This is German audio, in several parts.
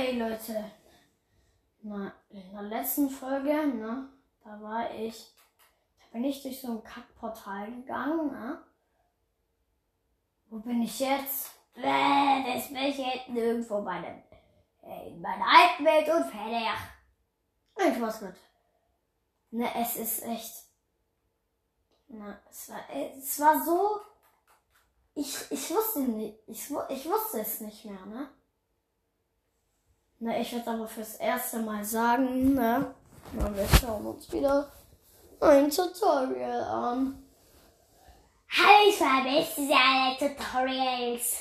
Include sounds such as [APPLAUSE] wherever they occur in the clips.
Hey Leute, na, in der letzten Folge, ne, da war ich, da bin ich durch so ein Kackportal gegangen, ne? Wo bin ich jetzt? Äh, das bin ich jetzt nirgendwo bei dem, äh, in meiner alten Welt und fertig. Ich was gut. Ne, es ist echt, na, es war, es war so, ich, ich wusste nicht, ich, ich wusste es nicht mehr, ne? Na, ich werde aber fürs erste Mal sagen, ne? Na, wir schauen uns wieder ein Tutorial an. Hallo, ich vermisse alle Tutorials.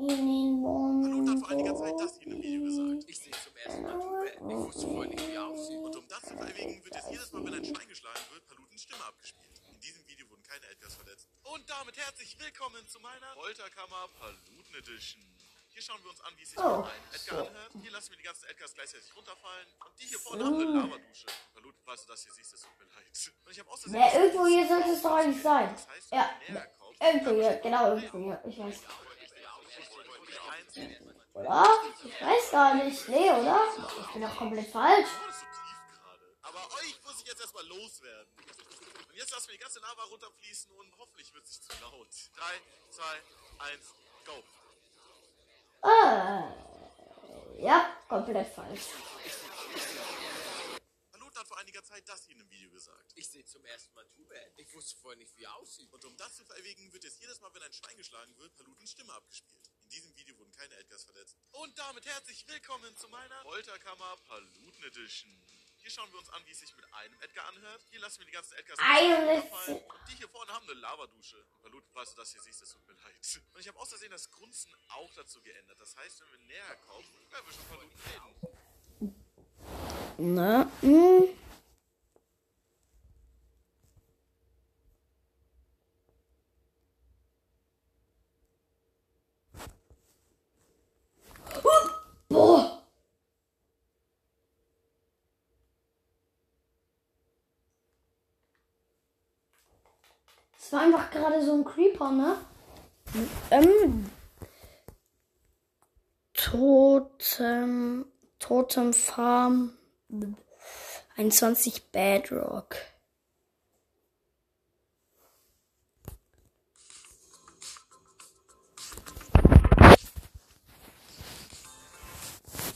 In den Hallo hat vor einiger Mund. Zeit das in einem Video gesagt. Ich sehe zum ersten Mal Tube. Ich wusste vorher nicht, wie er aussieht. Und um das zu verewigen, wird jetzt jedes Mal, wenn ein Schwein geschlagen wird, Palutens Stimme abgespielt. In diesem Video wurden keine Edgars verletzt. Und damit herzlich willkommen zu meiner Folterkammer Paluten Edition. Hier schauen wir uns an, wie es sich Oh, einem Edgar anhört. Hier lassen wir die ganzen Edgars gleichzeitig runterfallen. Und die hier vorne haben eine Lavadusche. Paluten, falls du das hier siehst, es tut mir leid. Und ich habe außerdem... Ja, irgendwo hier sollte es doch eigentlich sein. Das heißt, Ja, Irgendwo hier, genau irgendwo hier, ich weiß. Oder? Ich weiß gar nicht. Nee, oder? Ich bin doch komplett falsch. Warum ist so tief gerade? Aber euch muss ich jetzt erstmal loswerden. Und jetzt lassen wir die ganze Lava runterfließen und hoffentlich wird es nicht zu laut. 3, 2, 1, go. Ah, ja, komplett falsch. Paluten hat vor einiger Zeit das hier in einem Video gesagt. Ich sehe zum ersten Mal Tube. Ich wusste vorher nicht, wie er aussieht. Und um das zu verewigen, wird jetzt jedes Mal, wenn ein Schwein geschlagen wird, Palutens Stimme abgespielt. In diesem Video wurden keine Edgars verletzt. Und damit herzlich willkommen zu meiner Folterkammer Paluten Edition. Hier schauen wir uns an, wie es sich mit einem Edgar anhört. Hier lassen wir die ganzen Edgars. Und die hier vorne haben eine Lavadusche. Paluten, falls du das hier siehst, es tut mir leid. Und ich habe außersehen das Grunzen auch dazu geändert. Das heißt, wenn wir näher kommen, werden wir schon Paluten reden. Na, hm. Das war einfach gerade so ein Creeper, ne? Ähm. Totem. Totem Farm. 21 Bedrock.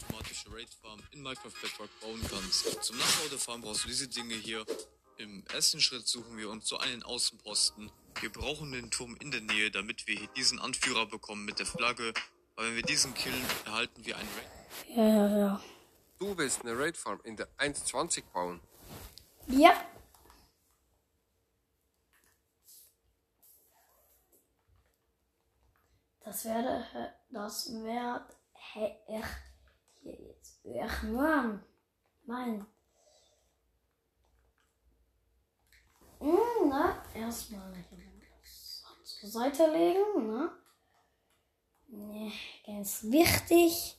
automatische Raid Farm in Minecraft Bedrock bauen kannst. Zum Nachbau der Farm brauchst du diese Dinge hier. Im ersten Schritt suchen wir uns so einen Außenposten. Wir brauchen den Turm in der Nähe, damit wir hier diesen Anführer bekommen mit der Flagge. Aber wenn wir diesen killen, erhalten wir einen Raid. Ja, ja, ja. Du willst eine Raid Farm in der 1.20 bauen. Ja. Das werde, das wird, hey, ich, hier jetzt, ich, Mann, Mann. Hm, ne, erstmal hier zur Seite legen, ne. Ne, ganz wichtig.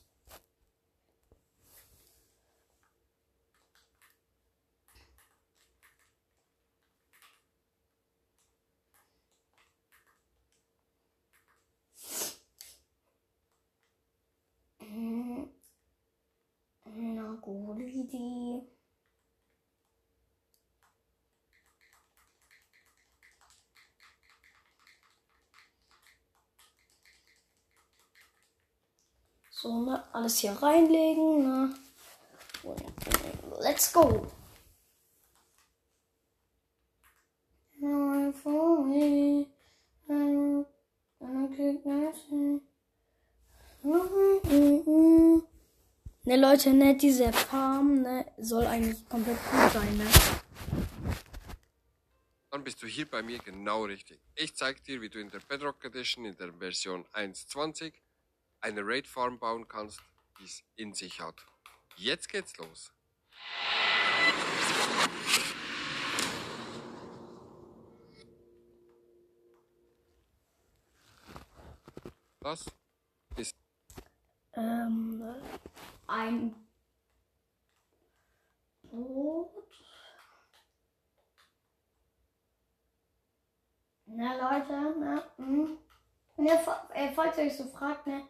Hm, Na, gute Idee. So, ne, alles hier reinlegen, ne. Let's go. Ne, Leute, ne, diese Farm, ne, soll eigentlich komplett gut sein, ne? Dann bist du hier bei mir genau richtig. Ich zeige dir, wie du in der Bedrock Edition in der Version 1.20 eine Raid Farm bauen kannst, die es in sich hat. Jetzt geht's los. Das ist Ähm, ein Brot. Leute, ne? Mhm. Ne, fa- äh, falls ihr euch so fragt, ne?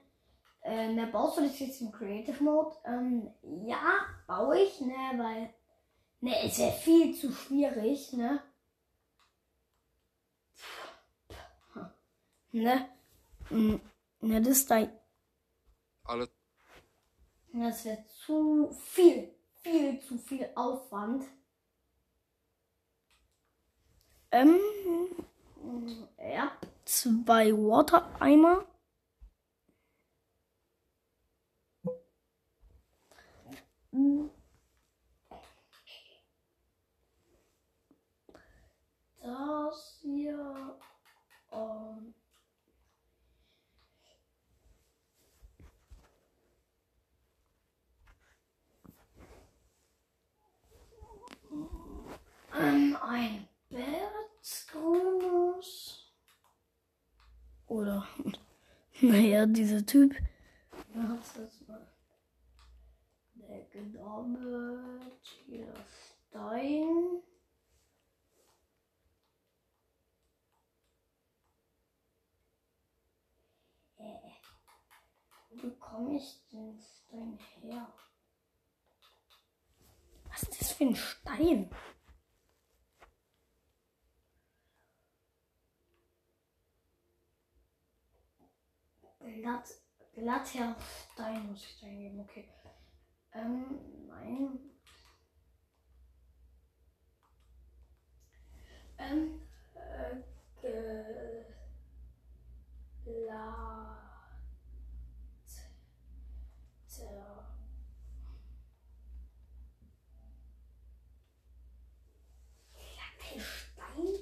Äh, ne, baust du das jetzt im Creative Mode? Ähm, ja, baue ich, ne, weil, ne, es wäre viel zu schwierig, ne? Ne? Mm, Ne, das ist da, Alles das wäre zu viel, viel zu viel Aufwand. Ähm, ja, zwei Water-Eimer. Das hier. ähm, Ähm, ein Bertgrünes. Oder, [LAUGHS] naja, dieser Typ. Was ist mal? Gedoppelt. Hier Stein. Äh, Wo bekomme ich den Stein her? Was ist das für ein Stein? Glatt, glatter Stein muss ich eingeben, okay. Ähm, nein. Ähm, äh. Stein?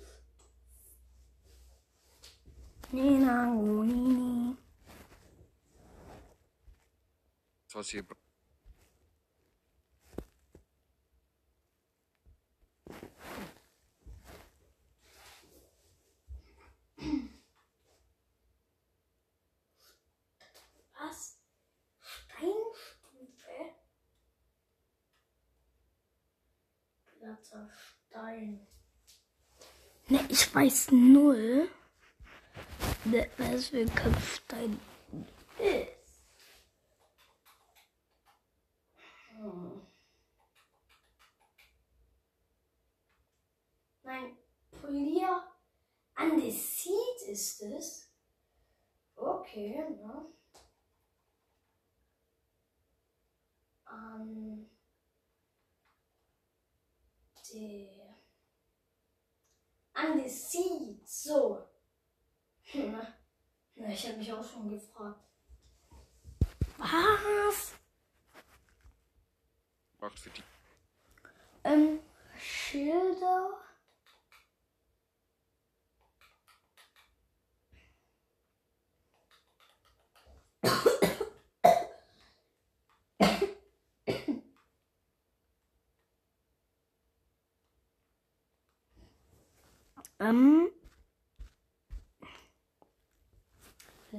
Nina, Nini. was ihr Glatter Stein. Ne, ich weiß null, ne, was für ein Kopfstein ist. Hm. Nein, Polier Andesit ist es. Okay, ne? An der Andesit, so. Hm, Na, ich habe mich auch schon gefragt. Was? macht für die Ähm, Schilder. Ähm,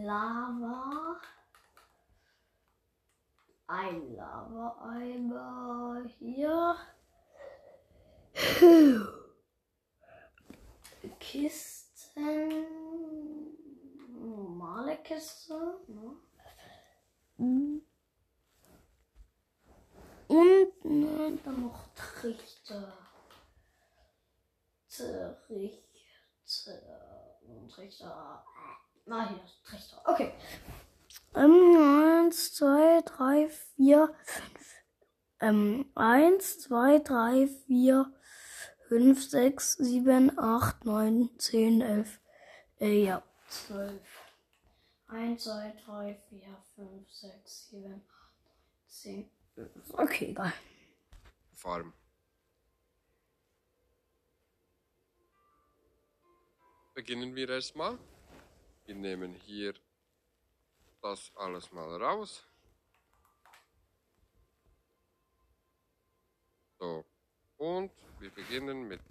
Lava. Ein Lava-Eimer hier. Kisten. Normale Kiste. Ne? Und dann noch Trichter. Trichter. Trichter. Ah, hier ist Trichter. Okay. Ähm, eins, zwei, drei, vier, fünf. Ähm, eins, zwei, drei, vier, fünf, sechs, sieben, acht, neun, zehn, elf. Äh, ja, zwölf. Eins, zwei, drei, vier, fünf, sechs, sieben, acht, zehn, elf. Okay, egal. Farm. Beginnen wir erstmal. Wir nehmen hier das alles mal raus. So. Und wir beginnen mit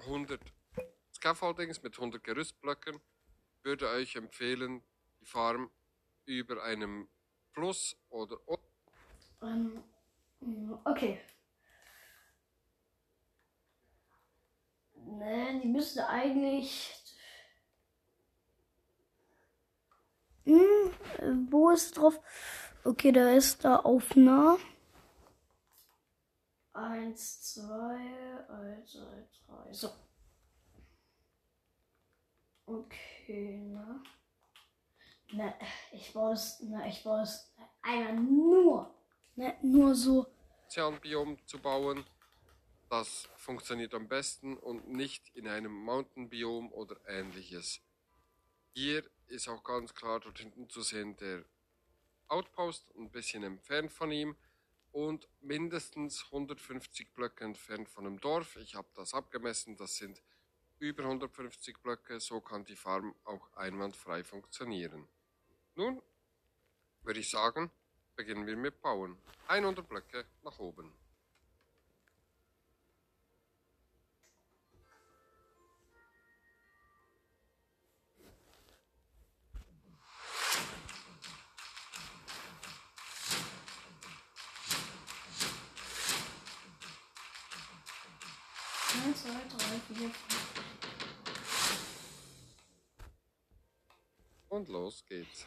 100 Scaffoldings, mit 100 Gerüstblöcken. Ich würde euch empfehlen, die Farm über einem Fluss oder Ähm, mm, okay. Ne, die müsste eigentlich äh, wo ist drauf? Okay, da ist da auf nah. Eins, zwei, eins, zwei, drei. So. Okay, ne? Ne, ich baue es, ne, ich baue es einmal nur, ne, nur so. Ozeanbiom zu bauen. Das funktioniert am besten und nicht in einem Mountainbiom oder ähnliches. Hier ist auch ganz klar dort hinten zu sehen der Outpost, ein bisschen entfernt von ihm und mindestens 150 Blöcke entfernt von dem Dorf. Ich habe das abgemessen, das sind über 150 Blöcke, so kann die Farm auch einwandfrei funktionieren. Nun würde ich sagen, beginnen wir mit Bauen. 100 Blöcke nach oben. Eins, zwei, drei, vier, fünf. Und los geht's.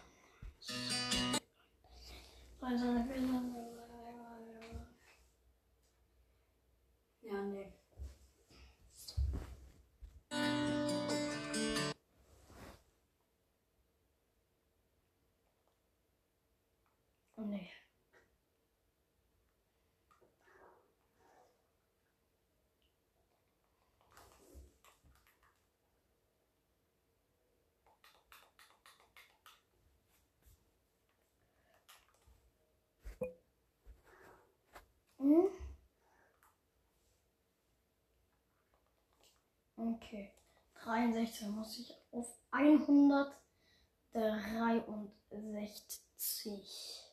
Ja. Nee. Hm? Okay. 63 muss ich auf 163.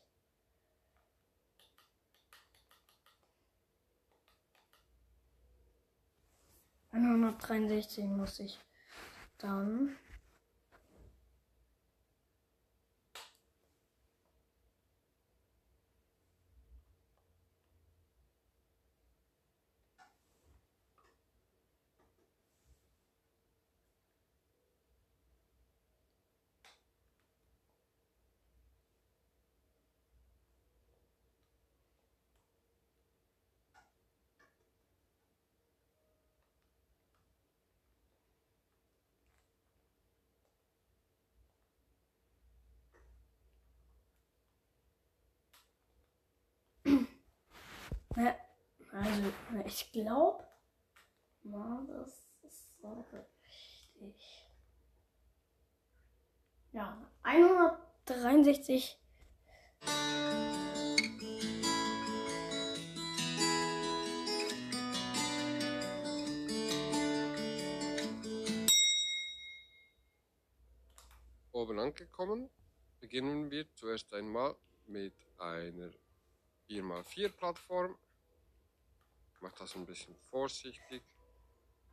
Einhundertdreiundsechzig muss ich dann. Also, ich glaube, das ist so richtig. Ja, 163. Oben angekommen, beginnen wir zuerst einmal mit einer 4x4 Plattform. Ich mache das ein bisschen vorsichtig.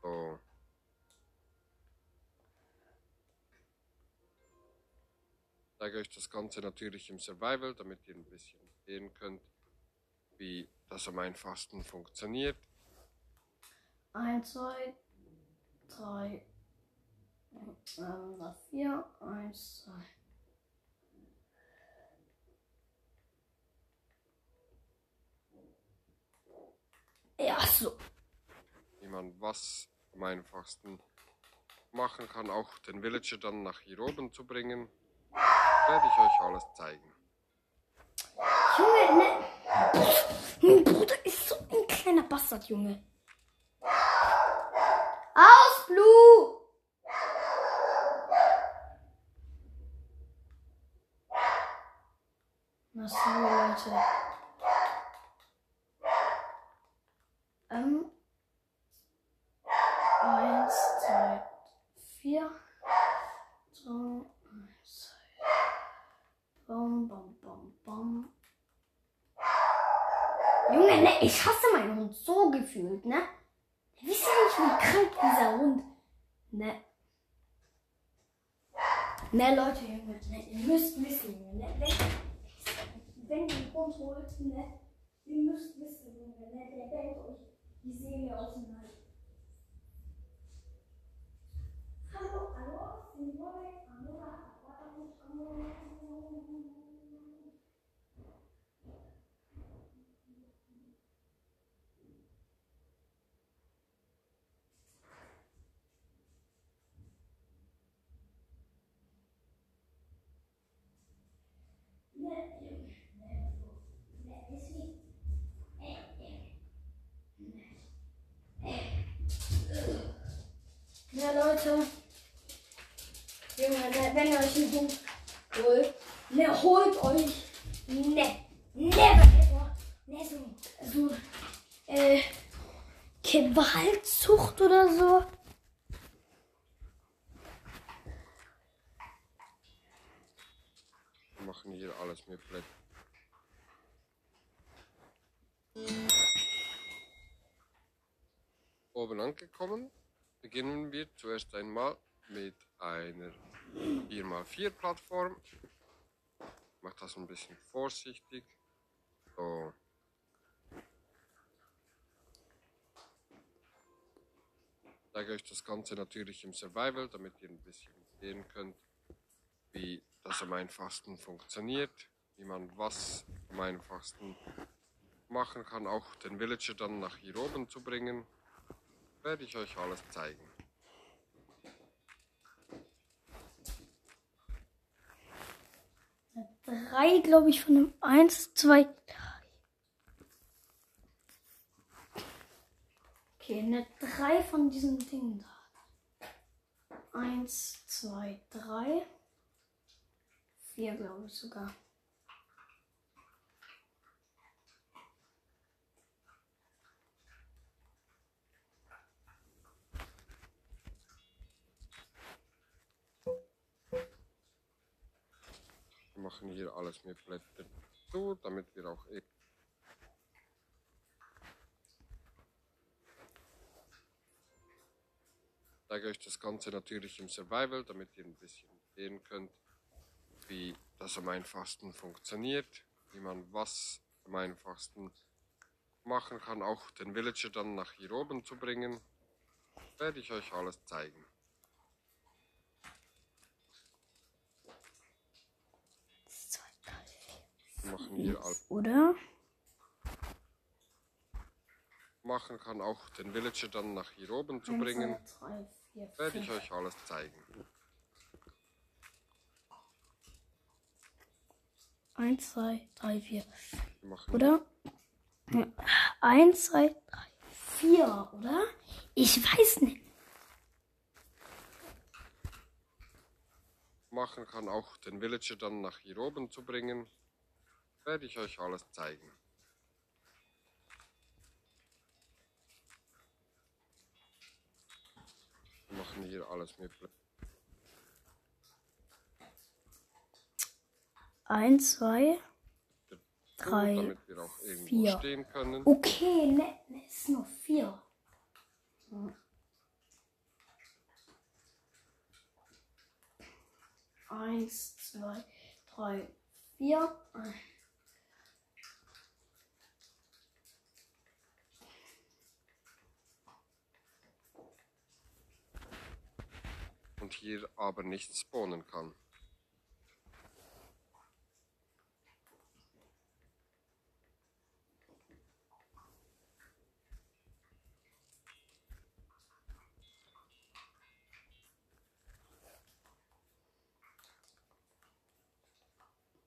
So. Ich zeige euch das Ganze natürlich im Survival, damit ihr ein bisschen sehen könnt, wie das am einfachsten funktioniert. 1, 2, 3, ähm, 4, 1, 2. Ja, so. wie man was am einfachsten machen kann, auch den Villager dann nach hier oben zu bringen, werde ich euch alles zeigen. Junge, ne? Mein Bruder ist so ein kleiner Bastard, Junge. Aus, Blue! Na so, Leute. Ähm. Eins, zwei, vier. So, eins, zwei. Bam, bam, bam, bam. Junge, ne, ich hasse meinen Hund so gefühlt, ne? Ihr wisst ja nicht, wie krank dieser Hund. Ne. Ne, Leute, ihr müsst wissen, ne, wenn, wenn ihr den Hund holt, ne, ihr müsst wissen, ne, der bellt euch die Seele aus dem Leib. Hallo, hallo, Signore, allora, guarda, allora, Leute. Junge, ne, wenn ihr euch einen Hund holt, ne, holt euch, ne, never ever, ne, so, so, äh, Gewaltzucht oder so. Machen hier alles mit Blättern. Oben angekommen, beginnen wir zuerst einmal mit einer 4x4 Plattform. Ich mache das ein bisschen vorsichtig. So. Ich zeige euch das Ganze natürlich im Survival, damit ihr ein bisschen sehen könnt, wie das am einfachsten funktioniert, wie man was am einfachsten machen kann, auch den Villager dann nach hier oben zu bringen, werde ich euch alles zeigen. Drei, glaube ich, von dem eins, zwei, drei. Okay, ne, drei von diesen Dingen da. Eins, zwei, drei. Vier, glaube ich sogar. Machen hier alles mit Blättern zu, damit wir auch eh Ich zeige euch das Ganze natürlich im Survival, damit ihr ein bisschen sehen könnt, wie das am einfachsten funktioniert, wie man was am einfachsten machen kann, auch den Villager dann nach hier oben zu bringen, werde ich euch alles zeigen. Zwei, drei, Wir machen hier alles. Oder? machen kann, auch den Villager dann nach hier oben zu bringen, drei, vier, werde ich euch alles zeigen. Eins, zwei, drei, vier. Machen Oder? Eins, zwei, drei, vier, oder? Ich weiß nicht. machen kann, auch den Villager dann nach hier oben zu bringen, werde ich euch alles zeigen. Wir machen hier alles mit Eins, zwei. Drei, damit wir auch irgendwo vier. stehen können. Okay, ne, ne, ist nur vier. Eins, zwei, drei, vier. Und hier aber nicht spawnen kann.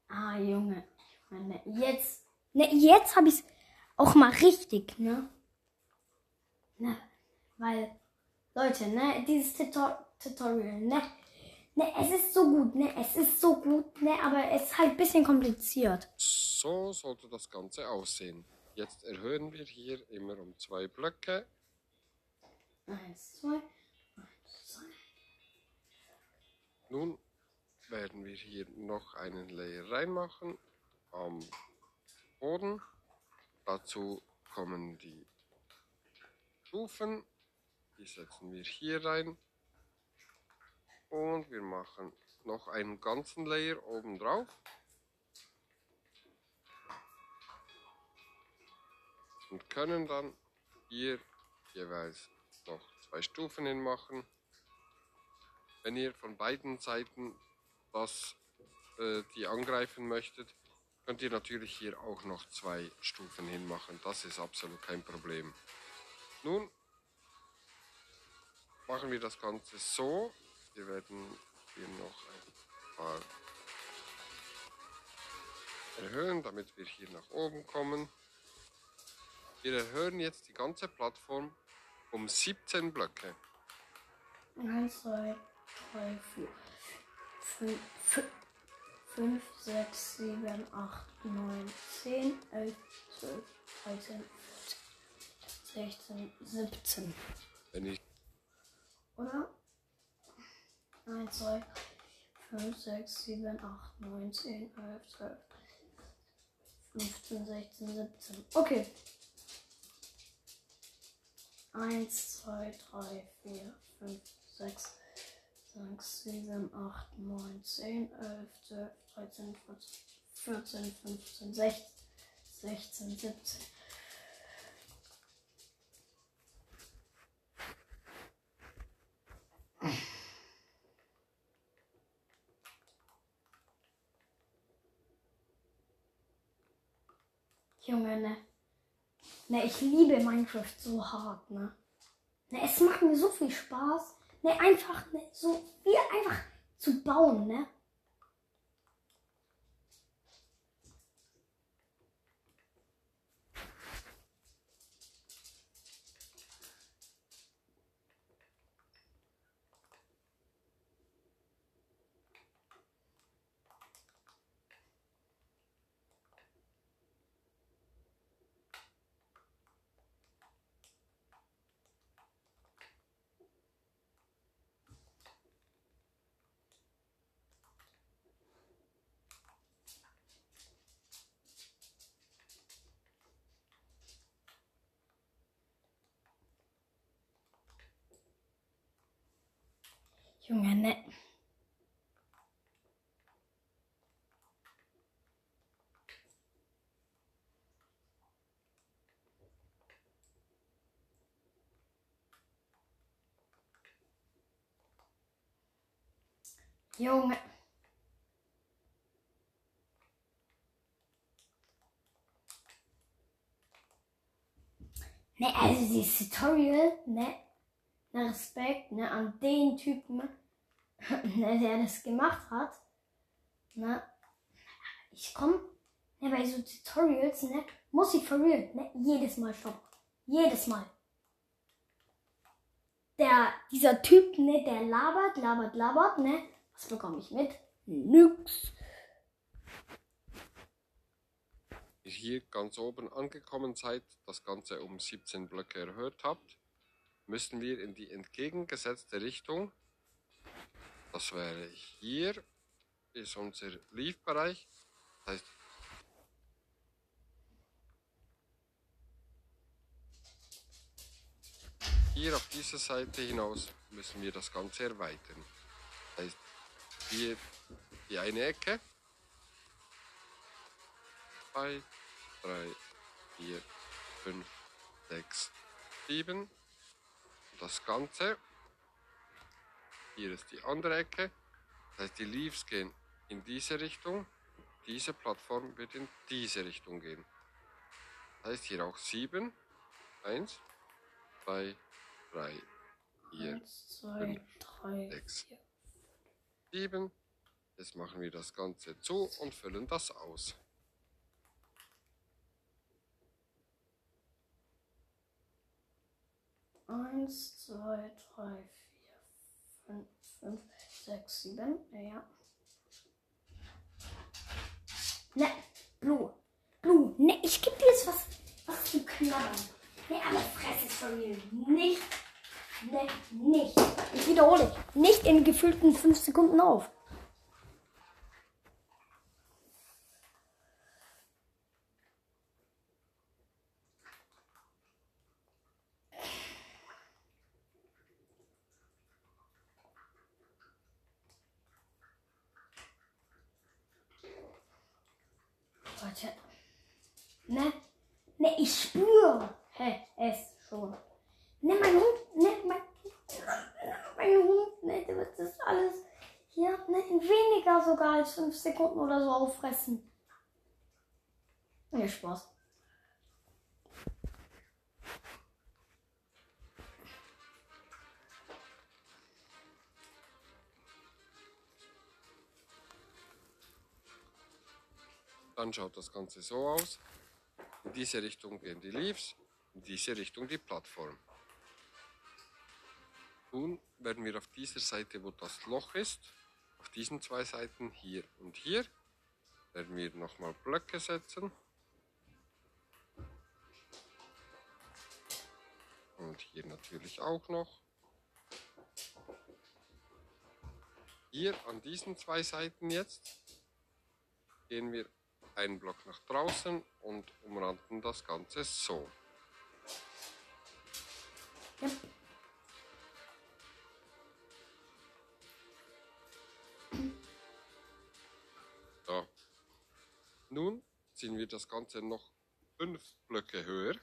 Ah, Junge. Meine, jetzt. Ne, jetzt habe ich es auch mal richtig, ne? Ne, weil, Leute, ne, dieses Tutor Tutorial, ne? Ne, es ist so gut, ne? Es ist so gut, ne? Aber es ist halt ein bisschen kompliziert. So sollte das Ganze aussehen. Jetzt erhöhen wir hier immer um zwei Blöcke. Eins, zwei, eins, zwei. Nun werden wir hier noch einen Layer reinmachen am Boden. Dazu kommen die Stufen. Die setzen wir hier rein. Und wir machen noch einen ganzen Layer oben drauf. Und können dann hier jeweils noch zwei Stufen hinmachen. Wenn ihr von beiden Seiten das, äh, die angreifen möchtet, könnt ihr natürlich hier auch noch zwei Stufen hinmachen. Das ist absolut kein Problem. Nun machen wir das Ganze so. Wir werden hier noch ein paar erhöhen, damit wir hier nach oben kommen. Wir erhöhen jetzt die ganze Plattform um 17 Blöcke. 1, 2, 3, 4, 5, 5, 6, 7, 8, 9, 10, 11, 12, 13, 14, 16, 17. Wenn ich Oder? 1, 2, 5, 6, 7, 8, 9, 10, 11, 12, 15, 16, 17. Okay. 1, 2, 3, 4, 5, 6, 6, 7, 8, 9, 10, 11, 12, 13, 14, 14, 15, 16, 16, 17. Junge, ne? Ne, ich liebe Minecraft so hart, ne? Ne, es macht mir so viel Spaß. Ne, einfach, ne, so wie einfach zu bauen, ne? Junge, ne? Junge. Ne, also dieses Tutorial, ne? Respekt, ne, an den Typen, [LAUGHS] ne, der das gemacht hat. Ne? Ich komm, ne, bei so Tutorials, ne, muss ich for real, ne, jedes Mal stoppen. Jedes Mal. Der, dieser Typ, ne, der labert, labert, labert, ne, was bekomme ich mit? Nix. hier ganz oben angekommen seid, das Ganze um 17 Blöcke erhöht habt, müssen wir in die entgegengesetzte Richtung. Das wäre hier, ist unser Leaf-Bereich. Das heißt, hier auf dieser Seite hinaus müssen wir das Ganze erweitern. Das heißt, hier die eine Ecke. Zwei, drei, vier, fünf, sechs, sieben. Das Ganze. Hier ist die andere Ecke. Das heißt, die Leaves gehen in diese Richtung. Diese Plattform wird in diese Richtung gehen. Das heißt, hier auch sieben. Eins, zwei, drei, vier, Eins, zwei, drei, sechs. vier. sieben. Jetzt machen wir das Ganze zu und füllen das aus. Eins, zwei, drei, vier, fünf, fünf, sechs, sieben. Ja. Ne, Blue. Blue, ne, ich geb dir jetzt was, was zu knabbern. Ne, aber fress es von mir. Nicht, ne, nicht. Ich wiederhole, nicht in gefühlten fünf Sekunden auf. Leute. Ne? Ne, ich spüre hä, es schon. Ne, mein Hund, ne, mein, mein Hund, ne, der wird das alles hier, ne, in weniger sogar als fünf Sekunden oder so auffressen. Ne, Spaß. Dann schaut das Ganze so aus. In diese Richtung gehen die Leaves, in diese Richtung die Plattform. Nun werden wir auf dieser Seite, wo das Loch ist, auf diesen zwei Seiten hier und hier, werden wir nochmal Blöcke setzen. Und hier natürlich auch noch. Hier an diesen zwei Seiten jetzt gehen wir einen Block nach draußen und umranden das Ganze so. Ja. Nun ziehen wir das Ganze noch fünf Blöcke höher.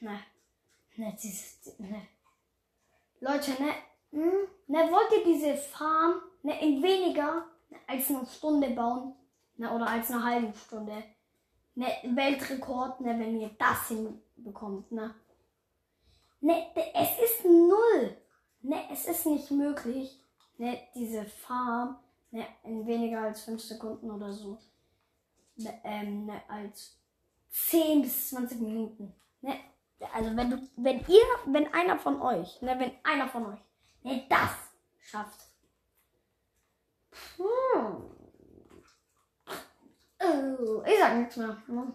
Ne. Ne. Leute, ne. Hm, ne, wollt ihr diese Farm ne, in weniger als eine Stunde bauen? Ne, oder als eine halbe Stunde? Ne, Weltrekord, ne, wenn ihr das hinbekommt, ne? Ne, es ist null. Ne, es ist nicht möglich, ne, diese Farm ne, in weniger als 5 Sekunden oder so. Ne, ähm, ne, als 10 bis 20 Minuten. Ne, also wenn du, wenn ihr, wenn einer von euch, ne, wenn einer von euch, ne, das schafft. Hm. Oh, ich sag nichts mehr. Ne?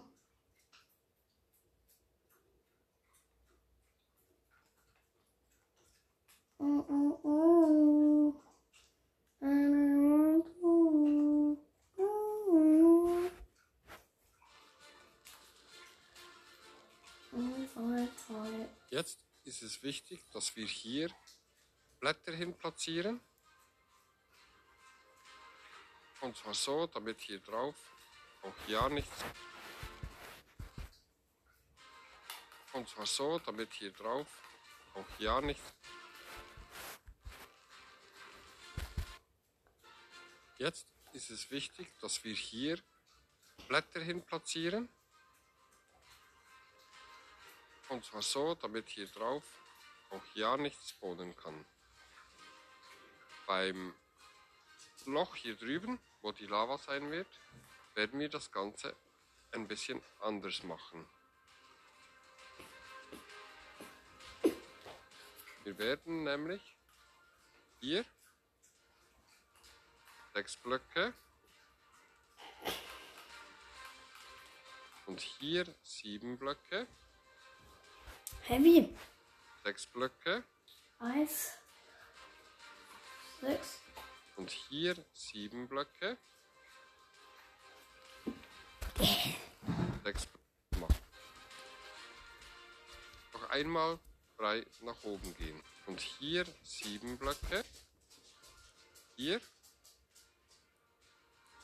Mm, toll, toll. Jetzt ist es wichtig, dass wir hier Blätter hin platzieren. Und zwar so, damit hier drauf auch ja nichts. Und zwar so, damit hier drauf auch ja nichts. Jetzt ist es wichtig, dass wir hier Blätter hin platzieren. Und zwar so, damit hier drauf auch ja nichts wohnen kann. Beim Loch hier drüben, wo die Lava sein wird, werden wir das Ganze ein bisschen anders machen. Wir werden nämlich hier sechs Blöcke und hier sieben Blöcke, Heavy. sechs Blöcke Eins. Sechs. und hier sieben Blöcke. Sechs machen. Noch einmal frei nach oben gehen. Und hier sieben Blöcke. Hier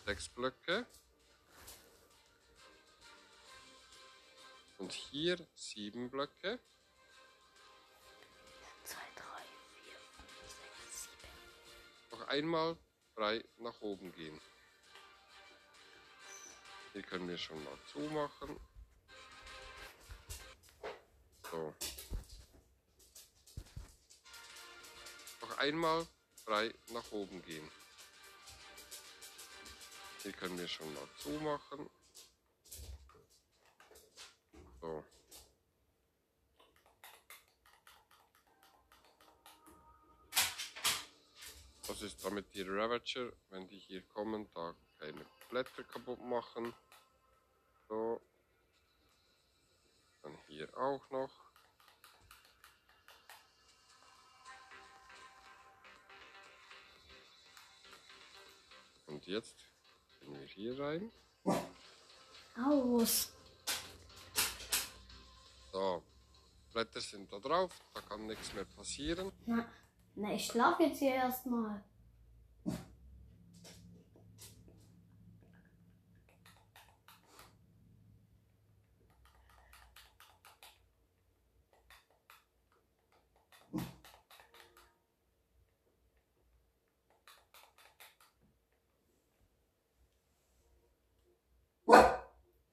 sechs Blöcke. Und hier sieben Blöcke. Drei, noch einmal frei nach oben gehen. Hier können wir schon mal zumachen. So. Noch einmal frei nach oben gehen. Hier können wir schon mal zumachen. So. Das ist damit die Ravager, wenn die hier kommen, da keine Blätter kaputt machen. So. Dann hier auch noch. Und jetzt gehen wir hier rein. Aus. So. Blätter sind da drauf, da kann nichts mehr passieren. Na, na, ich schlaf jetzt hier erstmal.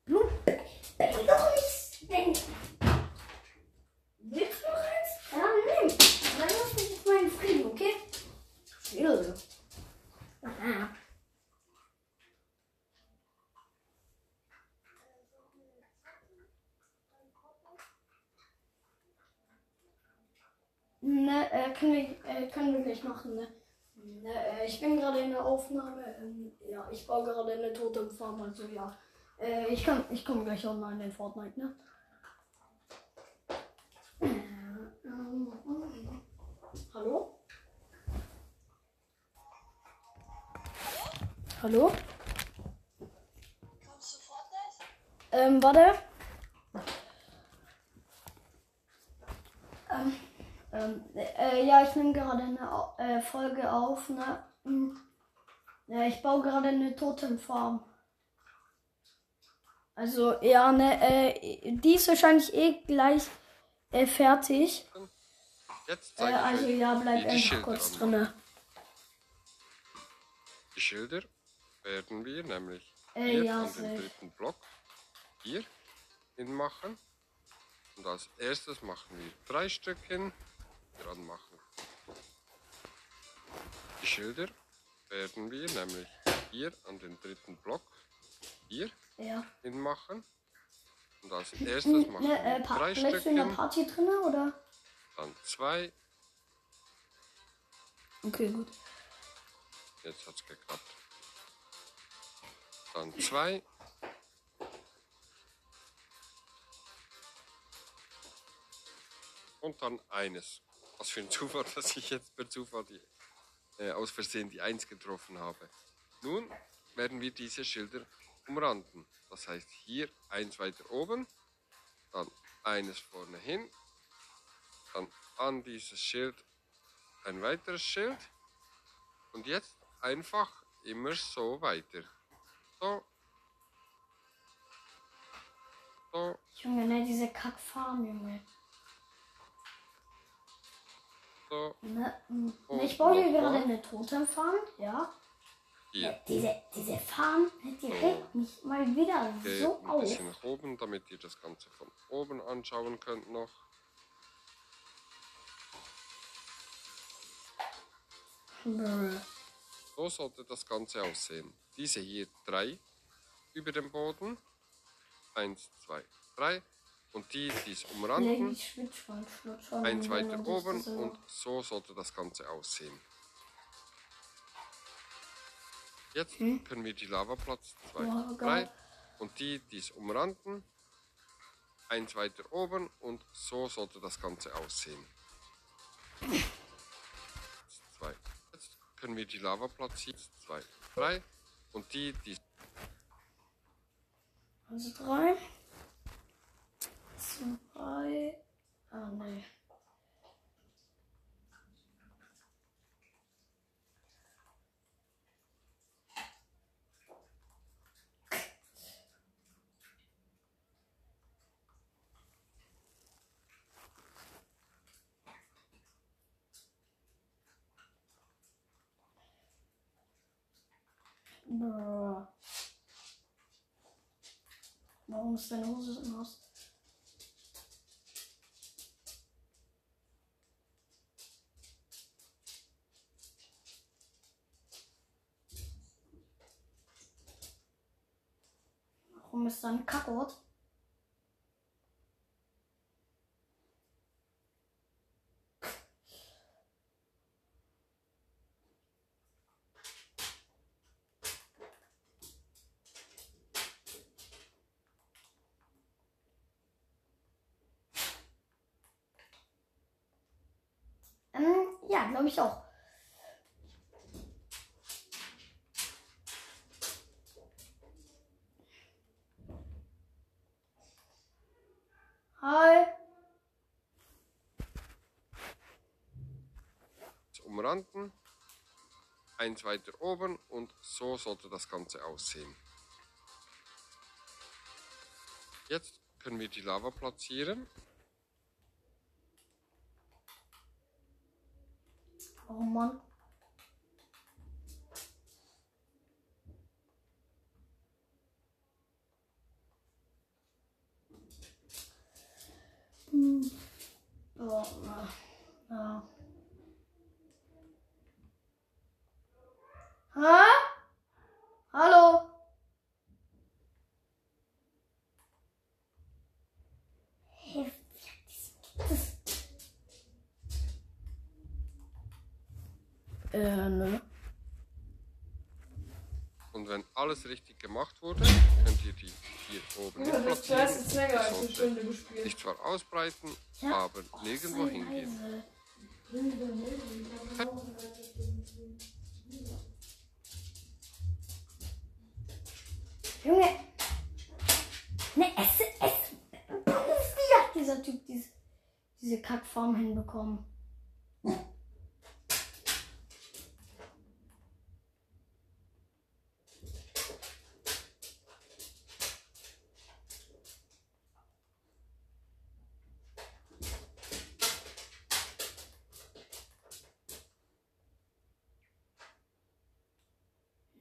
Blut. Denk doch nicht. Denk. Willst du noch eins? Ja, nimm. Dann lass mich jetzt meinen Frieden, okay? Chill. Können, wir, äh, können wir gleich machen, ne? ne äh, ich bin gerade in der Aufnahme. Ähm, ja, ich baue gerade eine Totemfarm, also ja. Äh, ich kann, ich komme gleich online in Fortnite, ne? Äh, ähm, hallo? Hallo? Kommst du Fortnite? Ähm, warte. Ähm, ähm, äh, ja, ich nehme gerade eine äh, Folge auf, ne? Hm. Ja, ich baue gerade eine Totemfarm. Also, ja, ne, äh, die ist wahrscheinlich eh gleich äh, fertig. Jetzt Äh, zeige ich also, ja, bleib die einfach Schilder kurz drinne. Die Schilder werden wir nämlich Äh, hier ja, an den dritten Block hier hinmachen. Und als erstes machen wir drei Stück hin, dran machen. Die Schilder werden wir nämlich hier an den dritten Block hier Ja. hinmachen. Und als erstes machen Ne, äh, wir pa drei bleibst Stück in der Party drinne, oder? dann zwei. Okay, gut. Jetzt hat's geklappt. Dann zwei. Und dann eines. Was für ein [LAUGHS] Zufall, dass ich jetzt per Zufall die, äh, aus Versehen die Eins getroffen habe. Nun werden wir diese Schilder umranden. Das heißt hier eins weiter oben, dann eines vorne hin, dann an dieses Schild ein weiteres Schild und jetzt einfach immer so weiter. So. So. Junge, ne, diese Kackfarm, Junge. So. Ne, ne, ich baue hier nochmal. gerade eine Totemfarm, ja. Hier. Diese, diese Farm, die regt mich mal wieder Geht so ein auf. bisschen nach oben, damit ihr das Ganze von oben anschauen könnt noch. Brr. So sollte das Ganze aussehen. Diese hier drei über dem Boden. Eins, zwei, drei. Und die, die es umranden. die Schwitzschwanzflutscher. Eins und weiter dann oben und so sollte das Ganze aussehen. Jetzt können wir die Lavaplatz 2, Oh, 3 Gott. und die, die es umranden, eins weiter oben und so sollte das Ganze aussehen. Zwei. Jetzt können wir die Lava platzieren. 2, 3 und die, die Also drei. Zwei. Ah, ne. Brr. Warum ist deine Hose so nass? Warum ist da ein Kackort? Ähm, ja, glaube ich auch. Hi. umranden, eins weiter oben und so sollte das Ganze aussehen. Jetzt können wir die Lava platzieren. Oh Mann. Hm. Oh, na. Ja. Hä? Hallo? Hey, das gibt es. Äh, ne. Und wenn alles richtig gemacht wurde, könnt ihr die hier oben Das platzieren. ist jetzt länger als eine Sollte Stunde gespielt. sich zwar ausbreiten, Ja. aber nirgendwo hingehen. Junge. Ne, esse, esse. Wie hat dieser Typ diese, diese Kackform hinbekommen?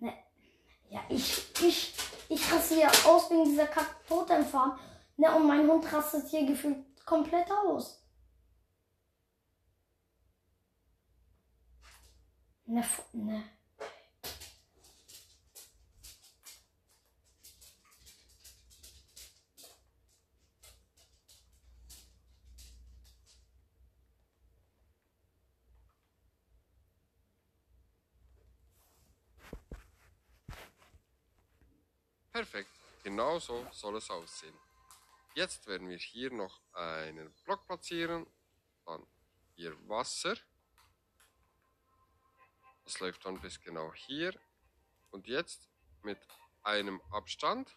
Ne, ja, ich, ich, ich raste hier aus wegen dieser kack Totemfarm. Ne, und mein Hund rastet hier gefühlt komplett aus. Ne, ne. Perfekt, genau so soll es aussehen. Jetzt werden wir hier noch einen Block platzieren, dann hier Wasser. Das läuft dann bis genau hier. Und jetzt mit einem Abstand,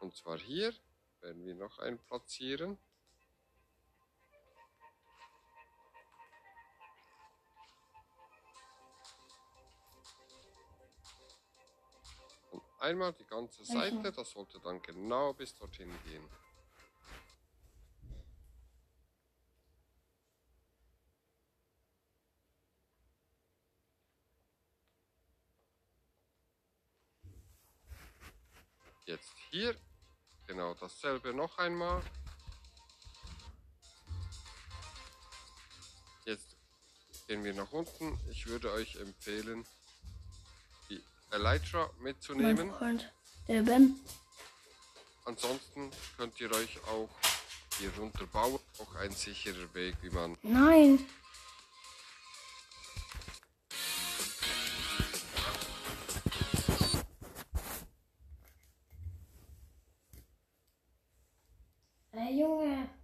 und zwar hier, werden wir noch einen platzieren. Einmal die ganze Seite, das sollte dann genau bis dorthin gehen. Jetzt hier, genau dasselbe noch einmal. Jetzt gehen wir nach unten. Ich würde euch empfehlen, Elytra mitzunehmen. Mein Freund, der Ben. Ansonsten könnt ihr euch auch hier runter bauen. Auch ein sicherer Weg, wie man Nein. Ey, Junge.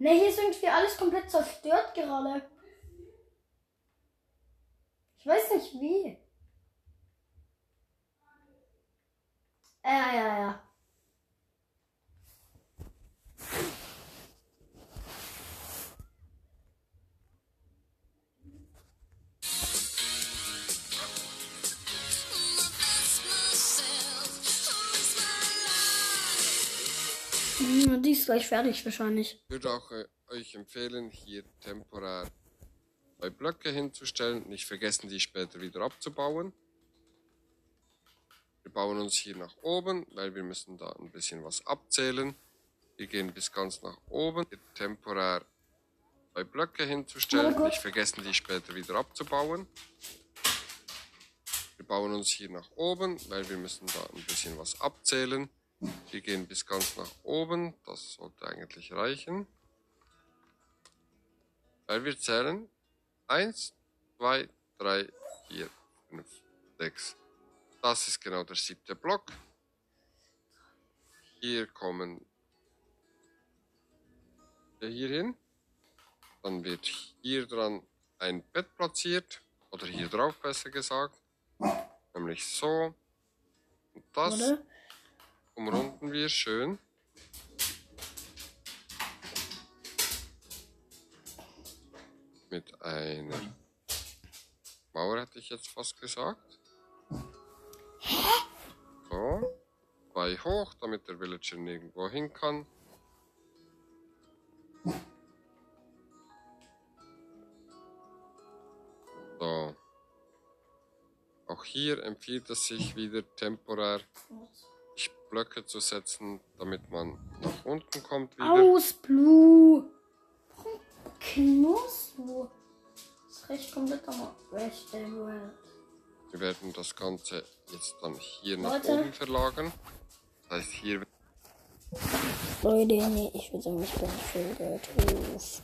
Ne, hier ist irgendwie alles komplett zerstört gerade. Ich weiß nicht wie. Ja, ja, ja. Hm, Die ist gleich fertig wahrscheinlich. Ich würde auch äh, euch empfehlen, hier temporär zwei Blöcke hinzustellen. Nicht vergessen, die später wieder abzubauen. Wir bauen uns hier nach oben, weil wir müssen da ein bisschen was abzählen. Wir gehen bis ganz nach oben. Hier temporär zwei Blöcke hinzustellen. Nicht vergessen, die später wieder abzubauen. Wir bauen uns hier nach oben, weil wir müssen da ein bisschen was abzählen. Wir gehen bis ganz nach oben. Das sollte eigentlich reichen. Weil wir zählen 1, 2, 3, 4, 5, 6. Das ist genau der siebte Block. Hier kommen wir hier hin. Dann wird hier dran ein Bett platziert. Oder hier drauf besser gesagt. Nämlich so. Und das Oder? Umrunden wir schön. Mit einer Mauer hätte ich jetzt fast gesagt. So. Zwei hoch, damit der Villager nirgendwo hin kann. So. Auch hier empfiehlt es sich wieder temporär Blöcke zu setzen, damit man nach unten kommt wieder. Aus, Blue. Warum knurrst du? Was richtig komplett am Welt. Wir werden das Ganze jetzt dann hier nach Leute. oben verlagern. Das heißt, hier Leute, nee, ich würde sagen, ich bin Folge. Tschüss.